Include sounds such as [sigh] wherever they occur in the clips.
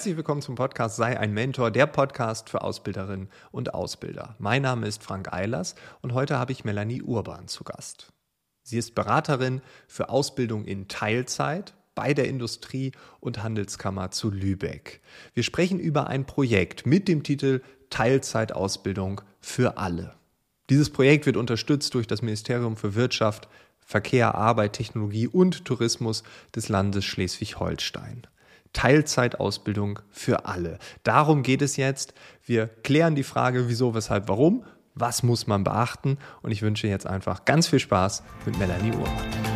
Herzlich willkommen zum Podcast Sei ein Mentor, der Podcast für Ausbilderinnen und Ausbilder. Mein Name ist Frank Eilers und heute habe ich Melanie Urban zu Gast. Sie ist Beraterin für Ausbildung in Teilzeit bei der Industrie- und Handelskammer zu Lübeck. Wir sprechen über ein Projekt mit dem Titel Teilzeitausbildung für alle. Dieses Projekt wird unterstützt durch das Ministerium für Wirtschaft, Verkehr, Arbeit, Technologie und Tourismus des Landes Schleswig-Holstein. Teilzeitausbildung für alle. Darum geht es jetzt. Wir klären die Frage, wieso, weshalb, warum, was muss man beachten und ich wünsche jetzt einfach ganz viel Spaß mit Melanie Uhrmann.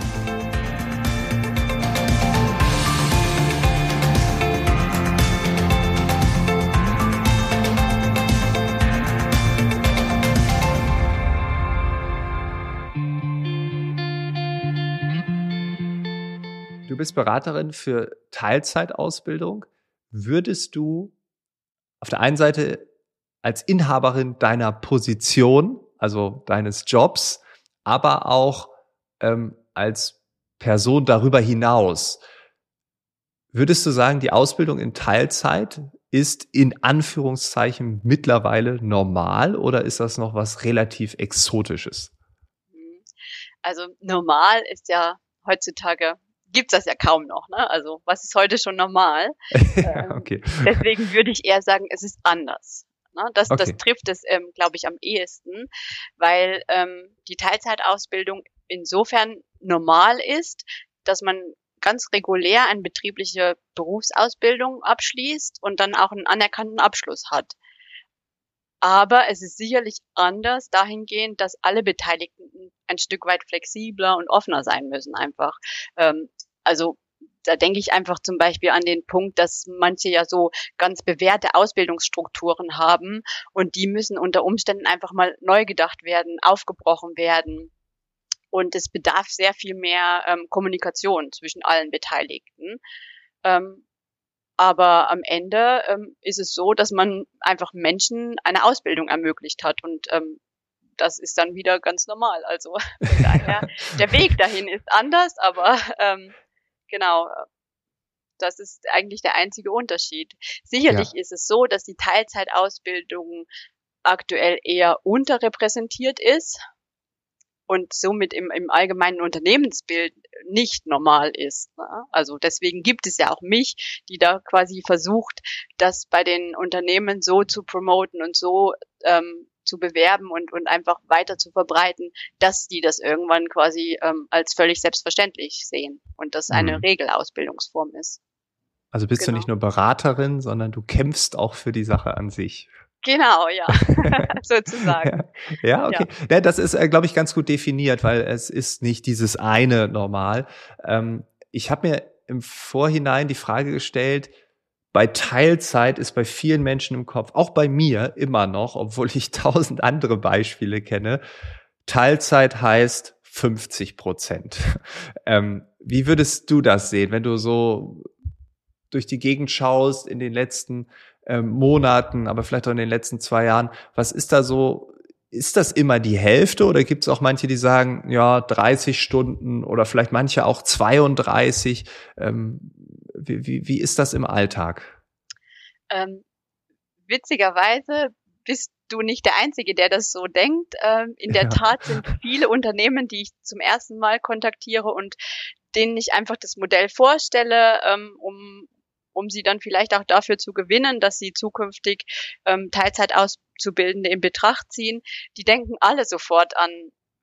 Du bist Beraterin für Teilzeitausbildung. Würdest du auf der einen Seite als Inhaberin deiner Position, also deines Jobs, aber auch ähm, als Person darüber hinaus, würdest du sagen, die Ausbildung in Teilzeit ist in Anführungszeichen mittlerweile normal oder ist das noch was relativ Exotisches? Also normal ist ja heutzutage gibt's das ja kaum noch. Ne? Also was ist heute schon normal? [laughs] ähm, okay. Deswegen würde ich eher sagen, es ist anders. Ne? Das, okay. das trifft es, ähm, glaube ich, am ehesten, weil ähm, die Teilzeitausbildung insofern normal ist, dass man ganz regulär eine betriebliche Berufsausbildung abschließt und dann auch einen anerkannten Abschluss hat. Aber es ist sicherlich anders dahingehend, dass alle Beteiligten ein Stück weit flexibler und offener sein müssen einfach. Ähm, also da denke ich einfach zum Beispiel an den Punkt, dass manche ja so ganz bewährte Ausbildungsstrukturen haben und die müssen unter Umständen einfach mal neu gedacht werden, aufgebrochen werden. Und es bedarf sehr viel mehr ähm, Kommunikation zwischen allen Beteiligten. Ähm, aber am Ende ähm, ist es so, dass man einfach Menschen eine Ausbildung ermöglicht hat und ähm, das ist dann wieder ganz normal. Also [laughs] daher, [laughs] der Weg dahin ist anders, aber ähm, genau. Das ist eigentlich der einzige Unterschied. Sicherlich ja. ist es so, dass die Teilzeitausbildung aktuell eher unterrepräsentiert ist und somit im, im allgemeinen Unternehmensbild nicht normal ist. Ne? Also deswegen gibt es ja auch mich, die da quasi versucht, das bei den Unternehmen so zu promoten und so ähm, zu bewerben und, und einfach weiter zu verbreiten, dass die das irgendwann quasi ähm, als völlig selbstverständlich sehen und das eine mhm. Regelausbildungsform ist. Also bist genau. du nicht nur Beraterin, sondern du kämpfst auch für die Sache an sich. Genau, ja, [laughs] [laughs] sozusagen. Ja, ja okay. Ja. ja das ist, äh, glaube ich, ganz gut definiert, weil es ist nicht dieses eine normal. Ähm, ich habe mir im Vorhinein die Frage gestellt, bei Teilzeit ist bei vielen Menschen im Kopf, auch bei mir immer noch, obwohl ich [laughs] tausend andere Beispiele kenne, Teilzeit heißt 50 Prozent. [laughs] Ähm, wie würdest du das sehen, wenn du so durch die Gegend schaust in den letzten ähm, Monaten, aber vielleicht auch in den letzten zwei Jahren? Was ist da so? Ist das immer die Hälfte oder gibt es auch manche, die sagen, ja, 30 Stunden oder vielleicht manche auch 32? Ähm, wie, wie, wie ist das im Alltag? Ähm, witzigerweise bist du nicht der Einzige, der das so denkt. Ähm, in der [laughs] ja. Tat sind viele Unternehmen, die ich zum ersten Mal kontaktiere und denen ich einfach das Modell vorstelle, ähm, um, um sie dann vielleicht auch dafür zu gewinnen, dass sie zukünftig ähm, Teilzeitauszubildende in Betracht ziehen. Die denken alle sofort an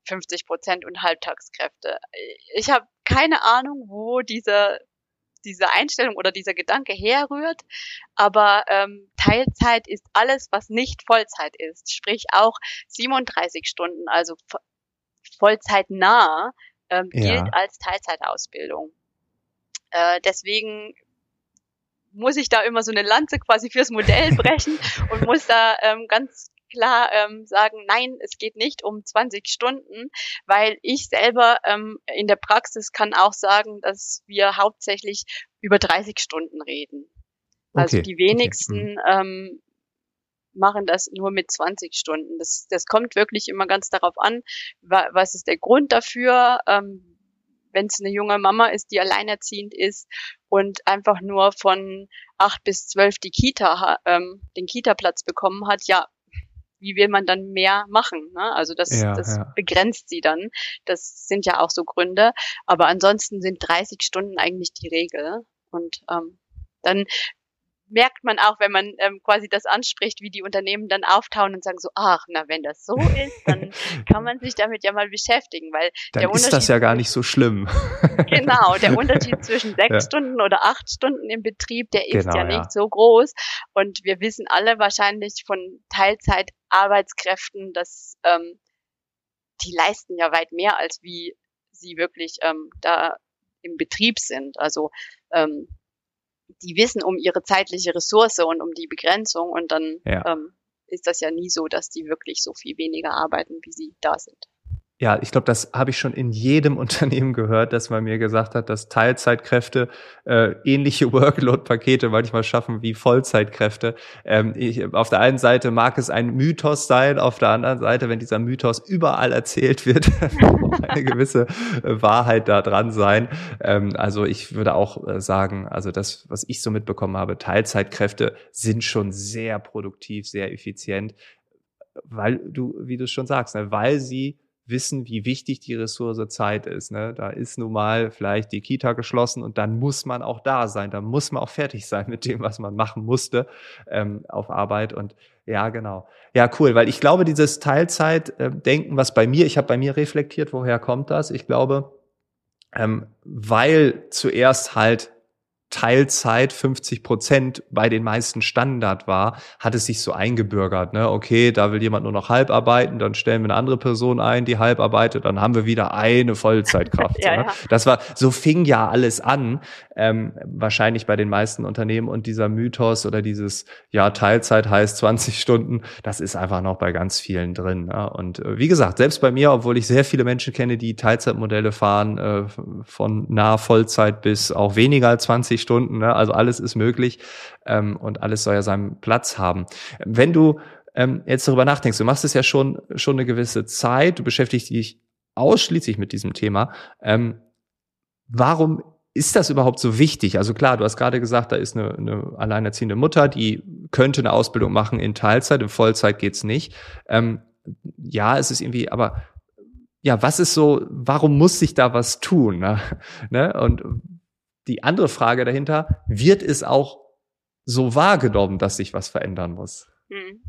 50 Prozent und Halbtagskräfte. Ich habe keine Ahnung, wo dieser diese Einstellung oder dieser Gedanke herrührt. Aber ähm, Teilzeit ist alles, was nicht Vollzeit ist. Sprich auch 37 Stunden, also Vollzeitnah, ähm, ja. gilt als Teilzeitausbildung. Äh, deswegen muss ich da immer so eine Lanze quasi fürs Modell [laughs] brechen und muss da ähm, ganz klar ähm, sagen, nein, es geht nicht um 20 Stunden, weil ich selber ähm, in der Praxis kann auch sagen, dass wir hauptsächlich über 30 Stunden reden. Also okay. die wenigsten okay. Mhm. ähm, machen das nur mit 20 Stunden. Das, das kommt wirklich immer ganz darauf an, wa was ist der Grund dafür, ähm, wenn es eine junge Mama ist, die alleinerziehend ist und einfach nur von acht bis zwölf die Kita, ähm, den Kita-Platz bekommen hat, ja, wie will man dann mehr machen? Ne? Also das, ja, das ja. begrenzt sie dann. Das sind ja auch so Gründe. Aber ansonsten sind 30 Stunden eigentlich die Regel. Und ähm, dann merkt man auch, wenn man ähm, quasi das anspricht, wie die Unternehmen dann auftauen und sagen so, ach, na, wenn das so ist, dann kann man sich damit ja mal beschäftigen, weil dann der ist das ja gar nicht so schlimm. [laughs] genau, der Unterschied zwischen sechs ja. Stunden oder acht Stunden im Betrieb, der ist genau, ja nicht ja. so groß. Und wir wissen alle wahrscheinlich von Teilzeitarbeitskräften, dass ähm, die leisten ja weit mehr, als wie sie wirklich ähm, da im Betrieb sind. Also ähm, die wissen um ihre zeitliche Ressource und um die Begrenzung und dann ja. ähm, ist das ja nie so, dass die wirklich so viel weniger arbeiten, wie sie da sind. Ja, ich glaube, das habe ich schon in jedem [laughs] Unternehmen gehört, dass man mir gesagt hat, dass Teilzeitkräfte äh, ähnliche Workload-Pakete manchmal schaffen wie Vollzeitkräfte. Ähm, ich, auf der einen Seite mag es ein Mythos sein, auf der anderen Seite, wenn dieser Mythos überall erzählt wird, [laughs] eine gewisse äh, Wahrheit da dran sein. Ähm, also ich würde auch äh, sagen, also das, was ich so mitbekommen habe, Teilzeitkräfte sind schon sehr produktiv, sehr effizient, weil du, wie du schon sagst, ne, weil sie wissen, wie wichtig die Ressource Zeit ist. Ne? Da ist nun mal vielleicht die Kita geschlossen und dann muss man auch da sein. Da muss man auch fertig sein mit dem, was man machen musste ähm, auf Arbeit. Und ja, genau. Ja, cool, weil ich glaube, dieses Teilzeitdenken, was bei mir, ich habe bei mir reflektiert, woher kommt das? Ich glaube, ähm, weil zuerst halt Teilzeit 50 Prozent bei den meisten Standard war, hat es sich so eingebürgert. Ne? Okay, da will jemand nur noch halb arbeiten, dann stellen wir eine andere Person ein, die halb arbeitet, dann haben wir wieder eine Vollzeitkraft. [laughs] ja, ne? ja. Das war, so fing ja alles an, ähm, wahrscheinlich bei den meisten Unternehmen und dieser Mythos oder dieses, ja, Teilzeit heißt 20 Stunden, das ist einfach noch bei ganz vielen drin. Ne? Und äh, wie gesagt, selbst bei mir, obwohl ich sehr viele Menschen kenne, die Teilzeitmodelle fahren, äh, von nah Vollzeit bis auch weniger als 20 Stunden. Ne? Also alles ist möglich ähm, und alles soll ja seinen Platz haben. Wenn du ähm, jetzt darüber nachdenkst, du machst es ja schon, schon eine gewisse Zeit, du beschäftigst dich ausschließlich mit diesem Thema. Ähm, warum ist das überhaupt so wichtig? Also klar, du hast gerade gesagt, da ist eine, eine alleinerziehende Mutter, die könnte eine Ausbildung machen in Teilzeit, in Vollzeit geht's nicht. Ähm, ja, es ist irgendwie, aber ja, was ist so, warum muss sich da was tun? Ne? [laughs] ne? Und die andere Frage dahinter, wird es auch so wahrgenommen, dass sich was verändern muss? Hm.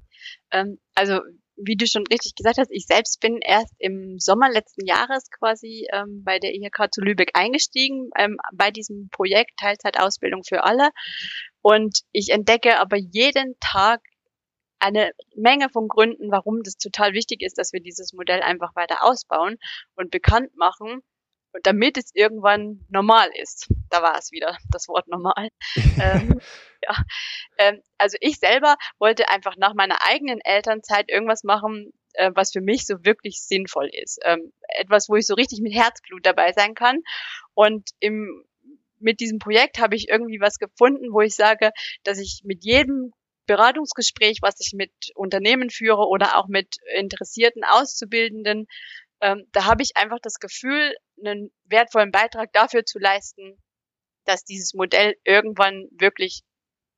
Ähm, also wie du schon richtig gesagt hast, ich selbst bin erst im Sommer letzten Jahres quasi ähm, bei der IHK zu Lübeck eingestiegen, ähm, bei diesem Projekt Teilzeitausbildung für alle. Und ich entdecke aber jeden Tag eine Menge von Gründen, warum das total wichtig ist, dass wir dieses Modell einfach weiter ausbauen und bekannt machen damit es irgendwann normal ist. Da war es wieder, das Wort normal. [laughs] ähm, ja. ähm, also ich selber wollte einfach nach meiner eigenen Elternzeit irgendwas machen, äh, was für mich so wirklich sinnvoll ist. Ähm, etwas, wo ich so richtig mit Herzblut dabei sein kann. Und im, mit diesem Projekt habe ich irgendwie was gefunden, wo ich sage, dass ich mit jedem Beratungsgespräch, was ich mit Unternehmen führe oder auch mit interessierten Auszubildenden, ähm, da habe ich einfach das Gefühl, einen wertvollen Beitrag dafür zu leisten, dass dieses Modell irgendwann wirklich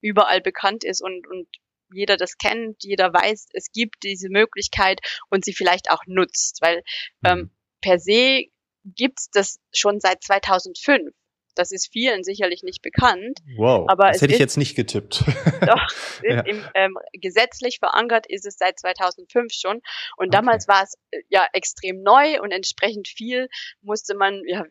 überall bekannt ist und, und jeder das kennt, jeder weiß, es gibt diese Möglichkeit und sie vielleicht auch nutzt, weil ähm, mhm. per se gibt's das schon seit 2005. Das ist vielen sicherlich nicht bekannt. Wow, aber das hätte ich jetzt nicht getippt. [laughs] Doch, [laughs] ja. im, ähm, gesetzlich verankert ist es seit 2005 schon. Und okay. damals war es äh, ja extrem neu und entsprechend viel musste man, ja,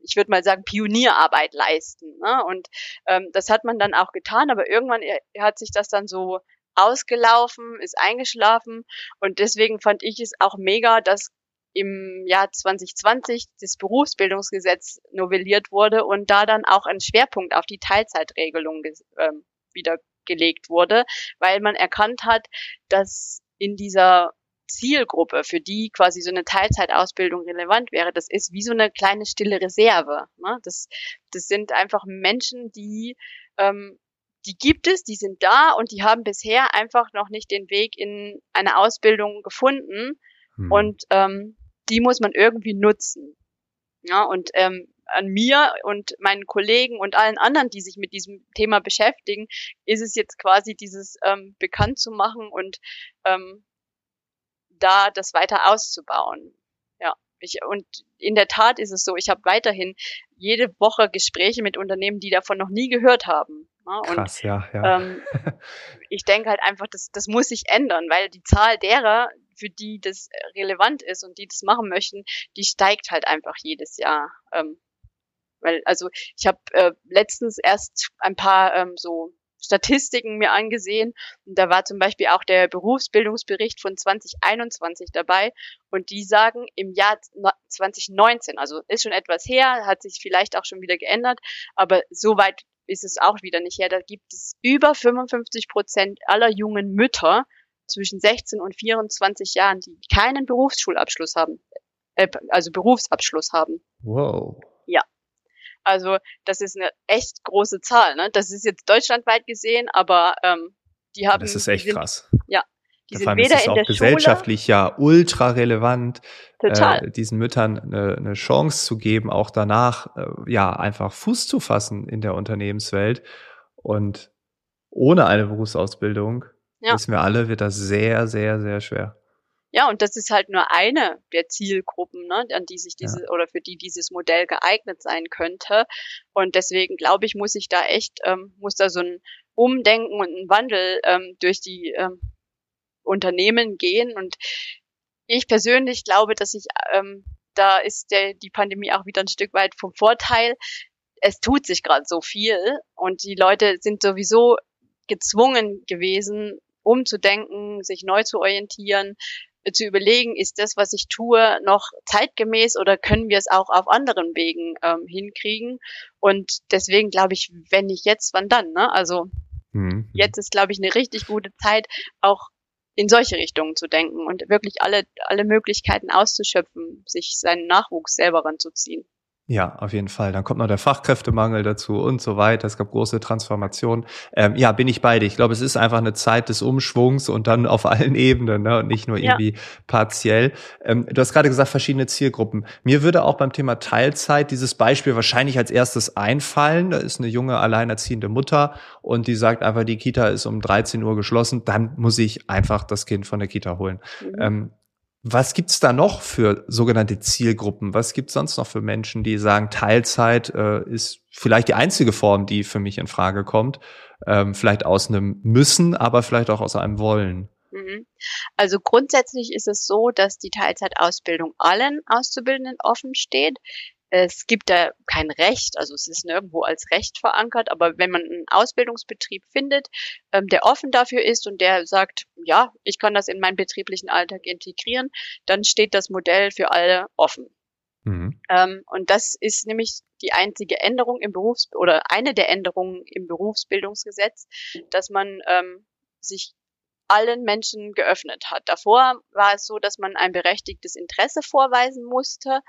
ich würde mal sagen, Pionierarbeit leisten. Ne? Und ähm, das hat man dann auch getan, aber irgendwann äh, hat sich das dann so ausgelaufen, ist eingeschlafen und deswegen fand ich es auch mega, dass im Jahr 2020 das Berufsbildungsgesetz novelliert wurde und da dann auch ein Schwerpunkt auf die Teilzeitregelung äh, wieder gelegt wurde, weil man erkannt hat, dass in dieser Zielgruppe, für die quasi so eine Teilzeitausbildung relevant wäre, das ist wie so eine kleine stille Reserve. Ne? Das, das sind einfach Menschen, die ähm, die gibt es, die sind da und die haben bisher einfach noch nicht den Weg in eine Ausbildung gefunden. Hm. Und ähm, die muss man irgendwie nutzen. Ja, und ähm, an mir und meinen Kollegen und allen anderen, die sich mit diesem Thema beschäftigen, ist es jetzt quasi dieses ähm, bekannt zu machen und ähm, da das weiter auszubauen. Ja, ich, und in der Tat ist es so, ich habe weiterhin jede Woche Gespräche mit Unternehmen, die davon noch nie gehört haben. Ne? Krass, und, ja, ja. Ähm, [laughs] ich denke halt einfach, das, das muss sich ändern, weil die Zahl derer, für die das relevant ist und die das machen möchten, die steigt halt einfach jedes Jahr. Ähm, weil, also ich habe äh, letztens erst ein paar ähm, so Statistiken mir angesehen und da war zum Beispiel auch der Berufsbildungsbericht von 2021 dabei und die sagen im Jahr 2019, also ist schon etwas her, hat sich vielleicht auch schon wieder geändert, aber soweit ist es auch wieder nicht her. Da gibt es über 55 Prozent aller jungen Mütter zwischen 16 und 24 Jahren, die keinen Berufsschulabschluss haben, äh, also Berufsabschluss haben. Wow. Ja. Also das ist eine echt große Zahl. Ne? Das ist jetzt deutschlandweit gesehen, aber ähm, die haben. Das ist echt sind, krass. Ja. Die sind weder ist es in der gesellschaftlich Schule, ja ultra relevant, äh, diesen Müttern eine, eine Chance zu geben, auch danach äh, ja einfach Fuß zu fassen in der Unternehmenswelt. Und ohne eine Berufsausbildung, ja. wissen wir alle, wird das sehr, sehr, sehr schwer. Ja, und das ist halt nur eine der Zielgruppen, ne, an die sich diese ja. oder für die dieses Modell geeignet sein könnte. Und deswegen glaube ich, muss ich da echt, ähm, muss da so ein Umdenken und ein Wandel ähm, durch die ähm, Unternehmen gehen. Und ich persönlich glaube, dass ich, ähm, da ist der, die Pandemie auch wieder ein Stück weit vom Vorteil. Es tut sich gerade so viel und die Leute sind sowieso gezwungen gewesen, umzudenken, sich neu zu orientieren, zu überlegen, ist das, was ich tue, noch zeitgemäß oder können wir es auch auf anderen Wegen ähm, hinkriegen? Und deswegen glaube ich, wenn nicht jetzt, wann dann? Ne? Also mhm. jetzt ist, glaube ich, eine richtig gute Zeit, auch in solche Richtungen zu denken und wirklich alle, alle Möglichkeiten auszuschöpfen, sich seinen Nachwuchs selber ranzuziehen. Ja, auf jeden Fall. Dann kommt noch der Fachkräftemangel dazu und so weiter. Es gab große Transformationen. Ähm, ja, bin ich bei dir. Ich glaube, es ist einfach eine Zeit des Umschwungs und dann auf allen [laughs] Ebenen ne? und nicht nur ja. irgendwie partiell. Ähm, du hast gerade gesagt, verschiedene Zielgruppen. Mir würde auch beim Thema Teilzeit dieses Beispiel wahrscheinlich als erstes einfallen. Da ist eine junge, alleinerziehende Mutter und die sagt einfach, die Kita ist um 13 Uhr geschlossen. Dann muss ich einfach das Kind von der Kita holen. Mhm. Ähm, was gibt's da noch für sogenannte Zielgruppen? Was gibt's sonst noch für Menschen, die sagen, Teilzeit äh, ist vielleicht die einzige Form, die für mich in Frage kommt? Ähm, vielleicht aus einem Müssen, aber vielleicht auch aus einem Wollen. Mhm. Also grundsätzlich ist es so, dass die Teilzeitausbildung allen Auszubildenden offen steht. Es gibt da kein Recht, also es ist nirgendwo als Recht verankert, aber wenn man einen Ausbildungsbetrieb findet, ähm, der offen dafür ist und der sagt, ja, ich kann das in meinen betrieblichen Alltag integrieren, dann steht das Modell für alle offen. Mhm. Ähm, und das ist nämlich die einzige Änderung im Berufs- oder eine der Änderungen im Berufsbildungsgesetz, dass man ähm, sich allen Menschen geöffnet hat. Davor war es so, dass man ein berechtigtes Interesse vorweisen musste,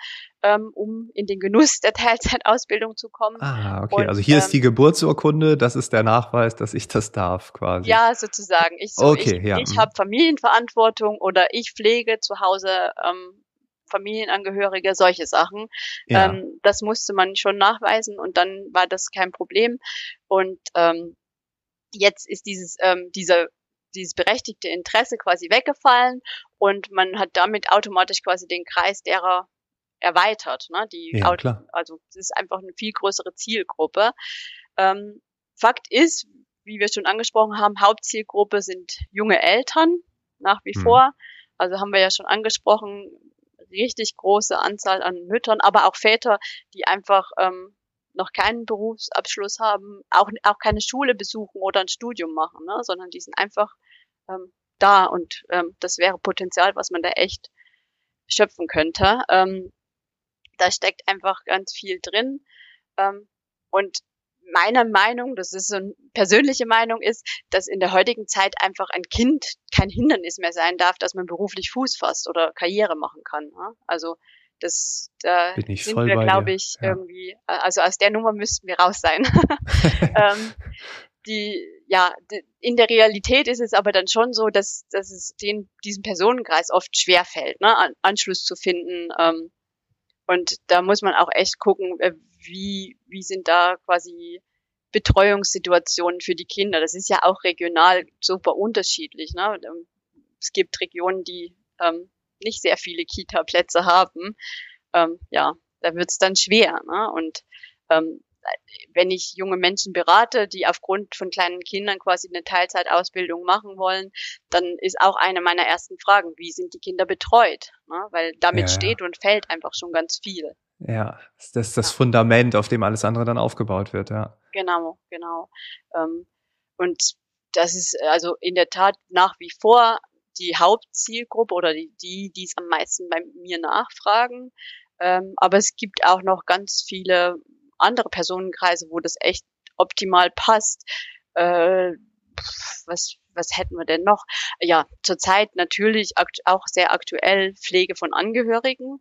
ähm, um in den Genuss der [laughs] Teilzeitausbildung zu kommen. Ah, okay. Und, also hier ähm, ist die Geburtsurkunde, das ist der Nachweis, dass ich das darf, quasi. Ja, sozusagen. Ich, so, okay, ich, ja. ich habe Familienverantwortung oder ich pflege zu Hause ähm, Familienangehörige, solche Sachen. Ja. Ähm, das musste man schon nachweisen und dann war das kein Problem. Und ähm, jetzt ist dieses ähm, dieser dieses berechtigte Interesse quasi weggefallen und man hat damit automatisch quasi den Kreis derer erweitert. Ne? Die ja, klar. Also es ist einfach eine viel größere Zielgruppe. Ähm, Fakt ist, wie wir schon angesprochen haben, Hauptzielgruppe sind junge Eltern nach wie hm. vor. Also haben wir ja schon angesprochen, richtig große Anzahl an Müttern, aber auch Väter, die einfach ähm, noch keinen Berufsabschluss haben, auch, auch keine Schule besuchen oder ein Studium machen, ne? sondern die sind einfach ähm, da und ähm, das wäre Potenzial, was man da echt schöpfen könnte. Ähm, da steckt einfach ganz viel drin. Ähm, und meine Meinung, das ist so eine persönliche Meinung, ist, dass in der heutigen Zeit einfach ein Kind kein Hindernis mehr sein darf, dass man beruflich Fuß fasst oder Karriere machen kann. Ne? Also das, da sind wir, glaube ich, ja. irgendwie, also aus der Nummer müssten wir raus sein. [laughs] [laughs] ähm, die, ja, die, in der Realität ist es aber dann schon so, dass, dass es den, diesem Personenkreis oft schwer fällt, ne, An, Anschluss zu finden, ähm, Und da muss man auch echt gucken, äh, wie, wie sind da quasi Betreuungssituationen für die Kinder. Das ist ja auch regional super unterschiedlich. Ne? Ähm, es gibt Regionen, die ähm, nicht sehr viele Kita-Plätze haben. Ähm, ja, da wird es dann schwer. Ne? Und ähm, wenn ich junge Menschen berate, die aufgrund von kleinen Kindern quasi eine Teilzeitausbildung machen wollen, dann ist auch eine meiner ersten Fragen, wie sind die Kinder betreut? Ne? Weil damit ja, steht und fällt einfach schon ganz viel. Ja, das ist das ja. Fundament, auf dem alles andere dann aufgebaut wird, ja. Genau, genau. Ähm, und das ist also in der Tat nach wie vor die Hauptzielgruppe oder die, die, die es am meisten bei mir nachfragen. Ähm, aber es gibt auch noch ganz viele andere Personenkreise, wo das echt optimal passt. Äh, was, was hätten wir denn noch? Ja, zurzeit natürlich auch sehr aktuell Pflege von Angehörigen.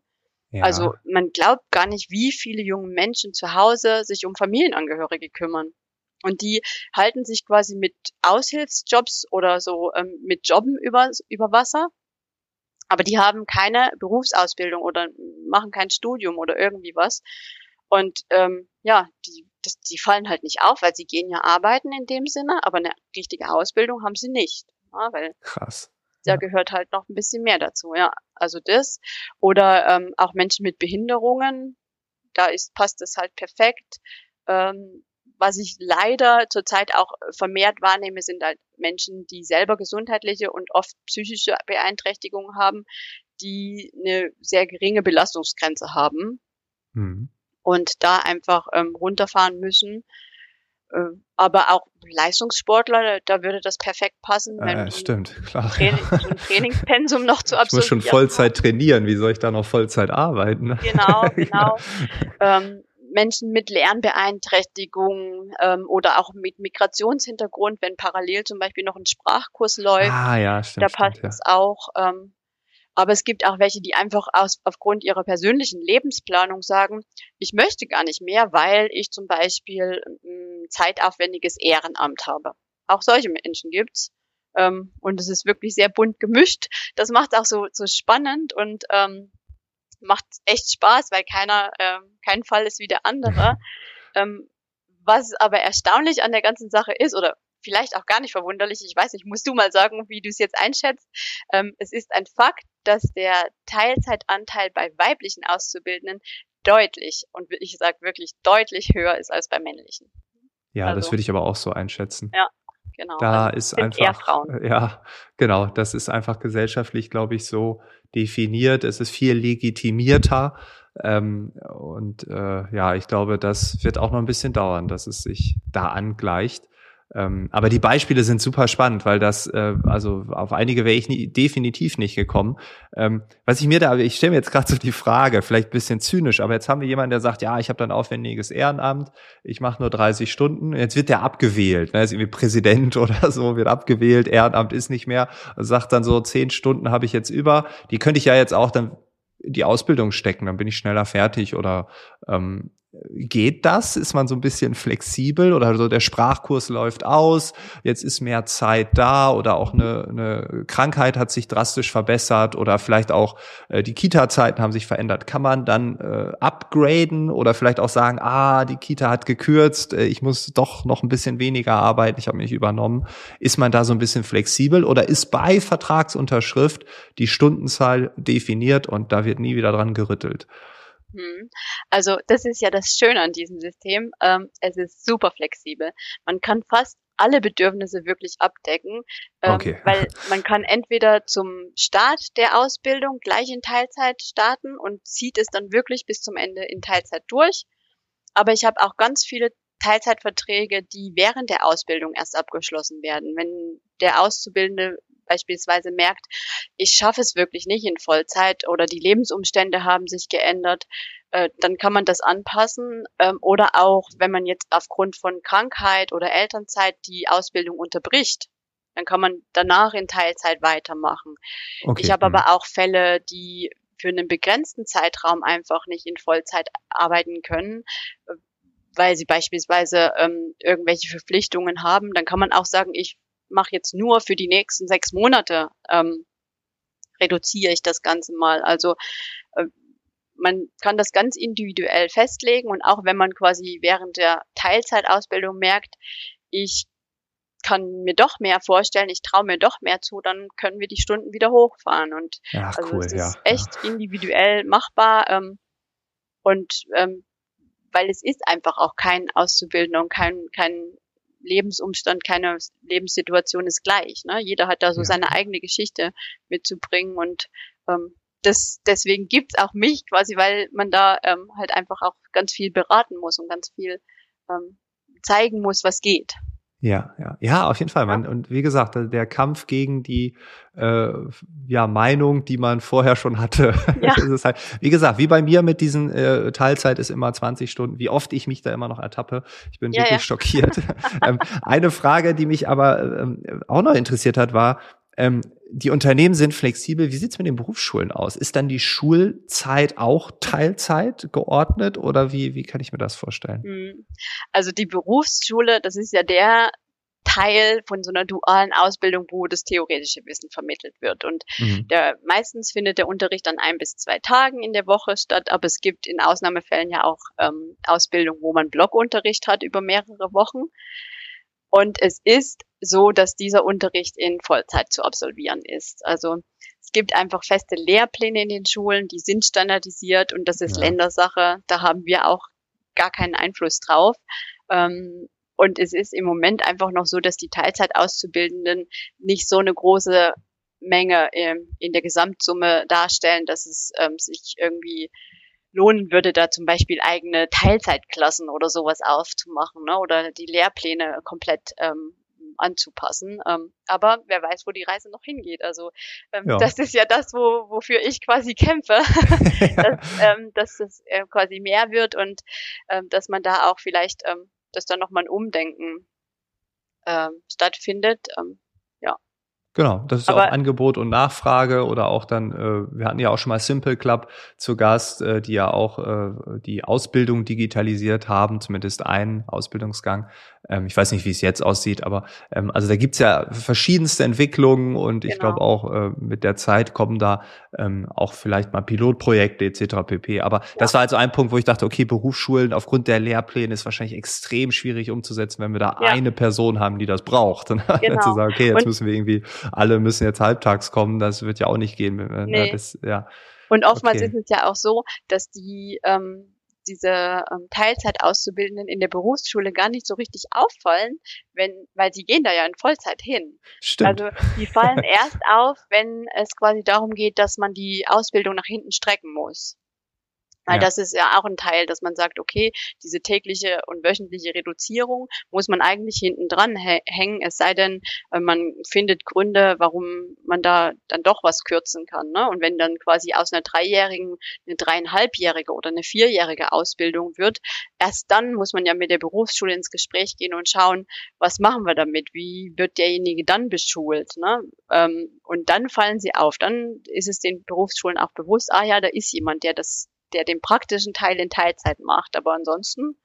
Ja. Also man glaubt gar nicht, wie viele junge Menschen zu Hause sich um Familienangehörige kümmern. Und die halten sich quasi mit Aushilfsjobs oder so ähm, mit Jobben über, über Wasser. Aber die haben keine Berufsausbildung oder machen kein Studium oder irgendwie was. Und ähm, ja, die, das, die fallen halt nicht auf, weil sie gehen ja arbeiten in dem Sinne, aber eine richtige Ausbildung haben sie nicht. Ja, weil Krass. Da ja. gehört halt noch ein bisschen mehr dazu, ja. Also das. Oder ähm, auch Menschen mit Behinderungen, da ist, passt das halt perfekt. Ähm, was ich leider zurzeit auch vermehrt wahrnehme, sind halt Menschen, die selber gesundheitliche und oft psychische Beeinträchtigungen haben, die eine sehr geringe Belastungsgrenze haben. Mhm und da einfach ähm, runterfahren müssen. Äh, aber auch Leistungssportler, da würde das perfekt passen. Wenn äh, stimmt, klar. So [laughs] ein Trainingspensum noch zu absolvieren. Ich muss schon Vollzeit trainieren, wie soll ich da noch Vollzeit arbeiten? Genau, [laughs] genau. ähm, Menschen mit Lernbeeinträchtigungen ähm, oder auch mit Migrationshintergrund, wenn parallel zum Beispiel noch ein Sprachkurs läuft, ah, ja, stimmt, da passt stimmt, es ja. auch. Ähm, aber es gibt auch welche, die einfach aus, aufgrund ihrer persönlichen Lebensplanung sagen, ich möchte gar nicht mehr, weil ich zum Beispiel ein zeitaufwendiges Ehrenamt habe. Auch solche Menschen gibt's. Ähm, und es ist wirklich sehr bunt gemischt. Das macht auch so, so spannend und ähm, macht echt Spaß, weil keiner, äh, kein Fall ist wie der andere. [laughs] ähm, was aber erstaunlich an der ganzen Sache ist, oder vielleicht auch gar nicht verwunderlich, ich weiß nicht, musst du mal sagen, wie du es jetzt einschätzt. Ähm, es ist ein Fakt, dass der Teilzeitanteil bei weiblichen Auszubildenden deutlich, und ich sage wirklich deutlich höher ist als bei männlichen. Ja, also, das würde ich aber auch so einschätzen. Ja, genau. Da also, ist einfach, [laughs] ja, genau, das ist einfach gesellschaftlich, glaube ich, so definiert. Es ist viel legitimierter. Ähm, und äh, ja, ich glaube, das wird auch noch ein bisschen dauern, dass es sich da angleicht. Ähm, aber die Beispiele sind super spannend, weil das, äh, also auf einige wäre ich nie, definitiv nicht gekommen. Ähm, was ich mir da, ich stelle mir jetzt gerade so die Frage, vielleicht bisschen zynisch, aber jetzt haben wir jemanden, der sagt, ja, ich habe dann aufwendiges Ehrenamt, ich mache nur 30 Stunden, jetzt wird der abgewählt, ne, ist irgendwie Präsident [laughs] oder so, wird abgewählt, Ehrenamt ist nicht mehr, sagt dann so, zehn Stunden habe ich jetzt über, die könnte ich ja jetzt auch dann die Ausbildung stecken, dann bin ich schneller fertig oder ähm, Geht das? Ist man so ein bisschen flexibel oder so der Sprachkurs läuft aus, jetzt ist mehr Zeit da oder auch eine, eine Krankheit hat sich drastisch verbessert oder vielleicht auch äh, die Kita-Zeiten haben sich verändert. Kann man dann äh, upgraden oder vielleicht auch sagen, ah, die Kita hat gekürzt, äh, ich muss doch noch ein bisschen weniger arbeiten, ich habe mich übernommen. Ist man da so ein bisschen flexibel oder ist bei Vertragsunterschrift die Stundenzahl definiert und da wird nie wieder dran gerüttelt? Hm. Also das ist ja das Schöne an diesem System. Ähm, es ist super flexibel. Man kann fast alle Bedürfnisse wirklich abdecken, ähm, okay. [laughs] weil man kann entweder zum Start der Ausbildung gleich in Teilzeit starten und zieht es dann wirklich bis zum Ende in Teilzeit durch. Aber ich habe auch ganz viele Teilzeitverträge, die während der Ausbildung erst abgeschlossen werden. Wenn der Auszubildende beispielsweise merkt, ich schaffe es wirklich nicht in Vollzeit oder die Lebensumstände haben sich geändert, äh, dann kann man das anpassen. Ähm, oder auch, wenn man jetzt aufgrund von Krankheit oder Elternzeit die Ausbildung unterbricht, dann kann man danach in Teilzeit weitermachen. Okay. Ich habe aber mhm. auch Fälle, die für einen begrenzten Zeitraum einfach nicht in Vollzeit arbeiten können, weil sie beispielsweise ähm, irgendwelche Verpflichtungen haben, dann kann man auch sagen, ich mache jetzt nur für die nächsten sechs Monate, ähm, reduziere ich das Ganze mal. Also äh, man kann das ganz individuell festlegen und auch wenn man quasi während der Teilzeitausbildung merkt, ich kann mir doch mehr vorstellen, ich traue mir doch mehr zu, dann können wir die Stunden wieder hochfahren. Und Ach, also cool, es ist ja, echt ja. individuell machbar. Ähm, und ähm, weil es ist einfach auch kein Auszubildender und kein, kein Lebensumstand, keine Lebenssituation ist gleich. Ne? Jeder hat da so Ja. seine eigene Geschichte mitzubringen und ähm, das, deswegen gibt's auch mich quasi, weil man da ähm, halt einfach auch ganz viel beraten muss und ganz viel ähm, zeigen muss, was geht. Ja, ja, ja, auf jeden Fall. Man, und wie gesagt, der Kampf gegen die äh, ja, Meinung, die man vorher schon hatte, [laughs] Ja. das ist es halt. Wie gesagt, wie bei mir mit diesen äh, Teilzeit ist immer 20 Stunden. Wie oft ich mich da immer noch ertappe, ich bin Ja, wirklich ja. schockiert. [laughs] ähm, eine Frage, die mich aber ähm, auch noch interessiert hat, war: ähm, Die Unternehmen sind flexibel. Wie sieht's mit den Berufsschulen aus? Ist dann die Schulzeit auch Teilzeit geordnet oder wie wie kann ich mir das vorstellen? Mhm. Also die Berufsschule, das ist ja der Teil von so einer dualen Ausbildung, wo das theoretische Wissen vermittelt wird. Und Mhm. der, meistens findet der Unterricht an ein bis zwei Tagen in der Woche statt, aber es gibt in Ausnahmefällen ja auch ähm, Ausbildung, wo man Blockunterricht hat über mehrere Wochen. Und es ist so, dass dieser Unterricht in Vollzeit zu absolvieren ist. Also es gibt einfach feste Lehrpläne in den Schulen, die sind standardisiert und das ist Ja. Ländersache. Da haben wir auch gar keinen Einfluss drauf. Ähm, und es ist im Moment einfach noch so, dass die Teilzeitauszubildenden nicht so eine große Menge ähm, in der Gesamtsumme darstellen, dass es ähm, sich irgendwie lohnen würde, da zum Beispiel eigene Teilzeitklassen oder sowas aufzumachen ne? oder die Lehrpläne komplett ähm, anzupassen. Ähm, aber wer weiß, wo die Reise noch hingeht. Also ähm, Ja. das ist ja das, wo, wofür ich quasi kämpfe, [laughs] [laughs] dass, ähm, dass es äh, quasi mehr wird und ähm, dass man da auch vielleicht, ähm, dass da nochmal ein Umdenken ähm, stattfindet. Ähm, Genau, das ist Aber- auch Angebot und Nachfrage oder auch dann, äh, wir hatten ja auch schon mal Simple Club zu Gast, äh, die ja auch äh, die Ausbildung digitalisiert haben, zumindest einen Ausbildungsgang. Ähm, ich weiß nicht, wie es jetzt aussieht, aber ähm, also da gibt's ja verschiedenste Entwicklungen und ich Genau. glaube auch äh, mit der Zeit kommen da ähm, auch vielleicht mal Pilotprojekte etc. pp. Aber das war also ein Punkt, wo ich dachte, okay, Berufsschulen aufgrund der Lehrpläne ist wahrscheinlich extrem schwierig umzusetzen, wenn wir da Ja. eine Person haben, die das braucht. [laughs] Dann Genau. zu sagen, okay, jetzt Und- müssen wir irgendwie, alle müssen jetzt halbtags kommen, das wird ja auch nicht gehen. äh, Nee. Das, ja. Und oftmals Okay. ist es ja auch so, dass die ähm, diese ähm, Teilzeitauszubildenden in der Berufsschule gar nicht so richtig auffallen, wenn, weil sie gehen da ja in Vollzeit hin. Stimmt. Also die fallen [laughs] erst auf, wenn es quasi darum geht, dass man die Ausbildung nach hinten strecken muss. Weil Ja. das ist ja auch ein Teil, dass man sagt, okay, diese tägliche und wöchentliche Reduzierung muss man eigentlich hinten dran hä- hängen, es sei denn, äh, man findet Gründe, warum man da dann doch was kürzen kann. Ne? Und wenn dann quasi aus einer dreijährigen eine dreieinhalbjährige oder eine vierjährige Ausbildung wird, erst dann muss man ja mit der Berufsschule ins Gespräch gehen und schauen, was machen wir damit? Wie wird derjenige dann beschult? Ne? Ähm, und dann fallen sie auf. Dann ist es den Berufsschulen auch bewusst, ah ja, da ist jemand, der das der den praktischen Teil in Teilzeit macht. Aber ansonsten,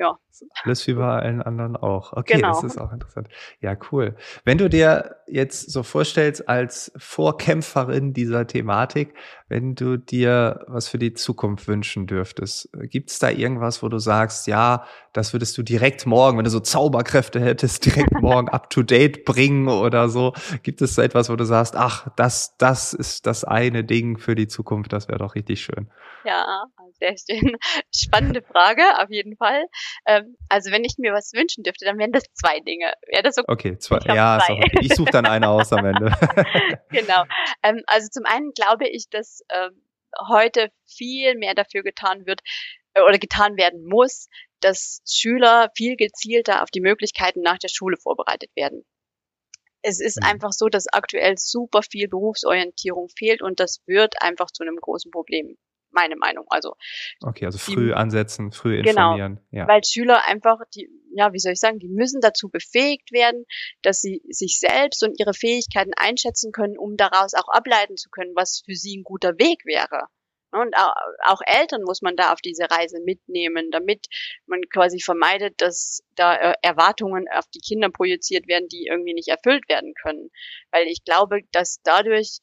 ja. Alles wie bei allen anderen auch. Okay, Genau. das ist auch interessant. Ja, cool. Wenn du dir jetzt so vorstellst als Vorkämpferin dieser Thematik, wenn du dir was für die Zukunft wünschen dürftest, gibt es da irgendwas, wo du sagst, ja, das würdest du direkt morgen, wenn du so Zauberkräfte hättest, [laughs] direkt morgen up to date bringen oder so? Gibt es da etwas, wo du sagst, ach, das, das ist das eine Ding für die Zukunft, das wäre doch richtig schön. Ja, sehr schön. [laughs] Spannende Frage, auf jeden Fall. Ähm, also wenn ich mir was wünschen dürfte, dann wären das zwei Dinge. Wäre das so Okay, zwei, ja, zwei. okay. ich suche dann eine aus am Ende. [laughs] [laughs] genau. Ähm, also zum einen glaube ich, dass ähm, heute viel mehr dafür getan wird äh, oder getan werden muss, dass Schüler viel gezielter auf die Möglichkeiten nach der Schule vorbereitet werden. Es ist Mhm. einfach so, dass aktuell super viel Berufsorientierung fehlt und das wird einfach zu einem großen Problem. Meine Meinung. Also, Okay, also Die- früh ansetzen, früh Genau, informieren. Ja. weil Schüler einfach, die, ja, wie soll ich sagen, die müssen dazu befähigt werden, dass sie sich selbst und ihre Fähigkeiten einschätzen können, um daraus auch ableiten zu können, was für sie ein guter Weg wäre. Und auch, auch Eltern muss man da auf diese Reise mitnehmen, damit man quasi vermeidet, dass da äh, Erwartungen auf die Kinder projiziert werden, die irgendwie nicht erfüllt werden können. Weil ich glaube, dass dadurch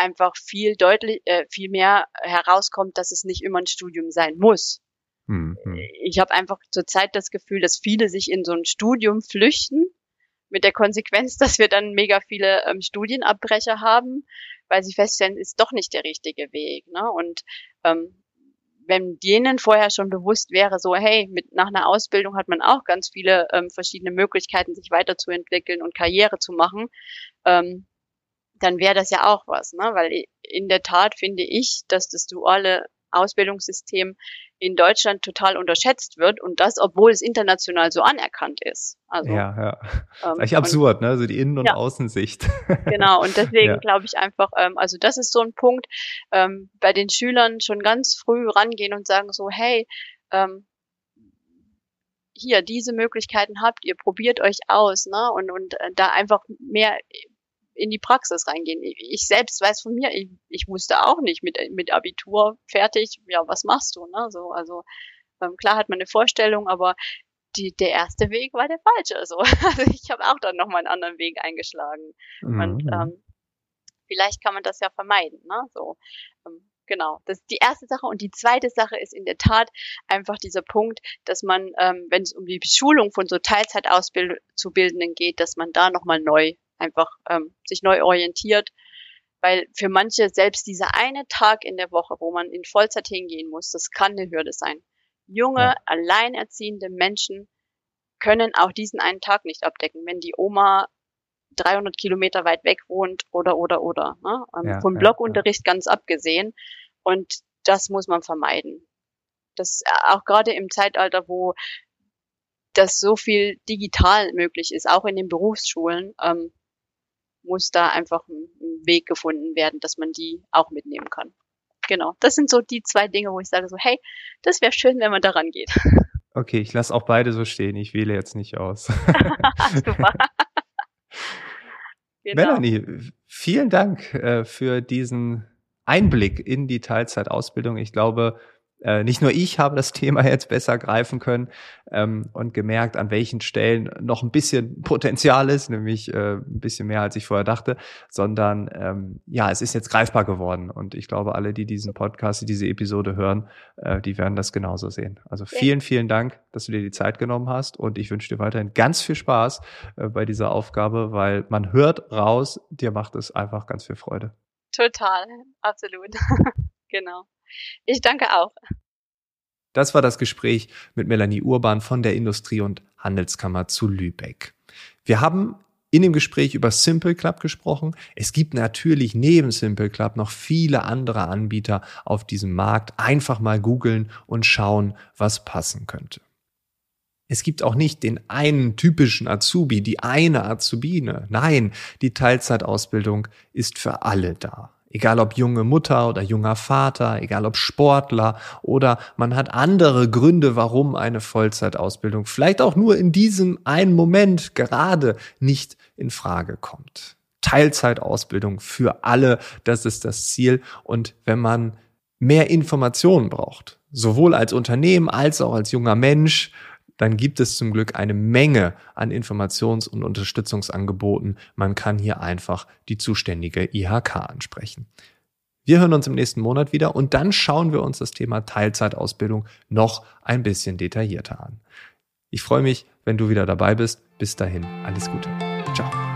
einfach viel deutlich, äh, viel mehr herauskommt, dass es nicht immer ein Studium sein muss. Mhm. Ich habe einfach zurzeit das Gefühl, dass viele sich in so ein Studium flüchten, mit der Konsequenz, [laughs] dass wir dann mega viele ähm, Studienabbrecher haben, weil sie feststellen, ist doch nicht der richtige Weg. Ne? Und ähm, wenn denen vorher schon bewusst wäre, so hey, mit nach einer Ausbildung hat man auch ganz viele ähm, verschiedene Möglichkeiten, sich weiterzuentwickeln und Karriere zu machen, ähm, dann wäre das ja auch was, ne? Weil in der Tat finde ich, dass das duale Ausbildungssystem in Deutschland total unterschätzt wird und das, obwohl es international so anerkannt ist. Also, ja, ja. Ähm, ist eigentlich absurd, ne? So die Innen- und ja. Außensicht. [laughs] Genau, und deswegen ja. glaube ich einfach, ähm, also das ist so ein Punkt, ähm, bei den Schülern schon ganz früh rangehen und sagen so, hey, ähm, hier, diese Möglichkeiten habt ihr, probiert euch aus, ne? Und, und äh, da einfach mehr in die Praxis reingehen. Ich selbst weiß von mir, ich, ich wusste auch nicht mit, mit Abitur fertig, ja, was machst du, ne? So, also ähm, klar hat man eine Vorstellung, aber die, der erste Weg war der falsche. So. [laughs] Also ich habe auch dann nochmal einen anderen Weg eingeschlagen. Mhm. Und ähm, vielleicht kann man das ja vermeiden, ne? So. Ähm, genau. Das ist die erste Sache. Und die zweite Sache ist in der Tat einfach dieser Punkt, dass man, ähm, wenn es um die Beschulung von so Teilzeitauszubildenden geht, dass man da nochmal neu einfach ähm, sich neu orientiert. Weil für manche selbst dieser eine Tag in der Woche, wo man in Vollzeit hingehen muss, das kann eine Hürde sein. Junge, ja. alleinerziehende Menschen können auch diesen einen Tag nicht abdecken, wenn die Oma 300 Kilometer weit weg wohnt oder oder oder. Ne? Ähm, ja, vom Blockunterricht ja. ganz abgesehen. Und das muss man vermeiden. Das äh, auch gerade im Zeitalter, wo das so viel digital möglich ist, auch in den Berufsschulen, ähm, muss da einfach ein, ein Weg gefunden werden, dass man die auch mitnehmen kann. Genau, das sind so die zwei Dinge, wo ich sage so, hey, das wäre schön, wenn man daran geht. [laughs] Okay, ich lasse auch beide so stehen. Ich wähle jetzt nicht aus. [laughs] [laughs] Super. genau. Melanie, vielen Dank äh, für diesen Einblick in die Teilzeitausbildung. Ich glaube, äh, nicht nur ich habe das [laughs] Thema jetzt besser greifen können ähm, und gemerkt, an welchen Stellen noch ein bisschen [laughs] Potenzial ist, nämlich äh, ein bisschen mehr, als ich vorher dachte, sondern ähm, ja, es ist jetzt greifbar geworden. Und ich glaube, alle, die diesen Podcast, die diese Episode hören, äh, die werden das genauso sehen. Also vielen, vielen Dank, dass du dir die Zeit genommen hast und ich wünsche dir weiterhin ganz viel Spaß äh, bei dieser Aufgabe, weil man hört raus, dir macht es einfach ganz viel Freude. Total, absolut. [laughs] genau. Ich danke auch. Das war das Gespräch mit Melanie Urban von der Industrie- und Handelskammer zu Lübeck. Wir haben in dem Gespräch über Simple Club gesprochen. Es gibt natürlich neben Simple Club noch viele andere Anbieter auf diesem Markt. Einfach mal googeln und schauen, was passen könnte. Es gibt auch nicht den einen typischen Azubi, die eine Azubine. Nein, die Teilzeitausbildung ist für alle da. Egal ob junge Mutter oder junger Vater, egal ob Sportler oder man hat andere Gründe, warum eine Vollzeitausbildung vielleicht auch nur in diesem einen Moment gerade nicht in Frage kommt. Teilzeitausbildung für alle, das ist das Ziel. Und wenn man mehr Informationen braucht, sowohl als Unternehmen als auch als junger Mensch, dann gibt es zum Glück eine Menge an Informations- und Unterstützungsangeboten. Man kann hier einfach die zuständige IHK ansprechen. Wir hören uns im nächsten Monat wieder und dann schauen wir uns das Thema Teilzeitausbildung noch ein bisschen detaillierter an. Ich freue mich, wenn du wieder dabei bist. Bis dahin, alles Gute. Ciao.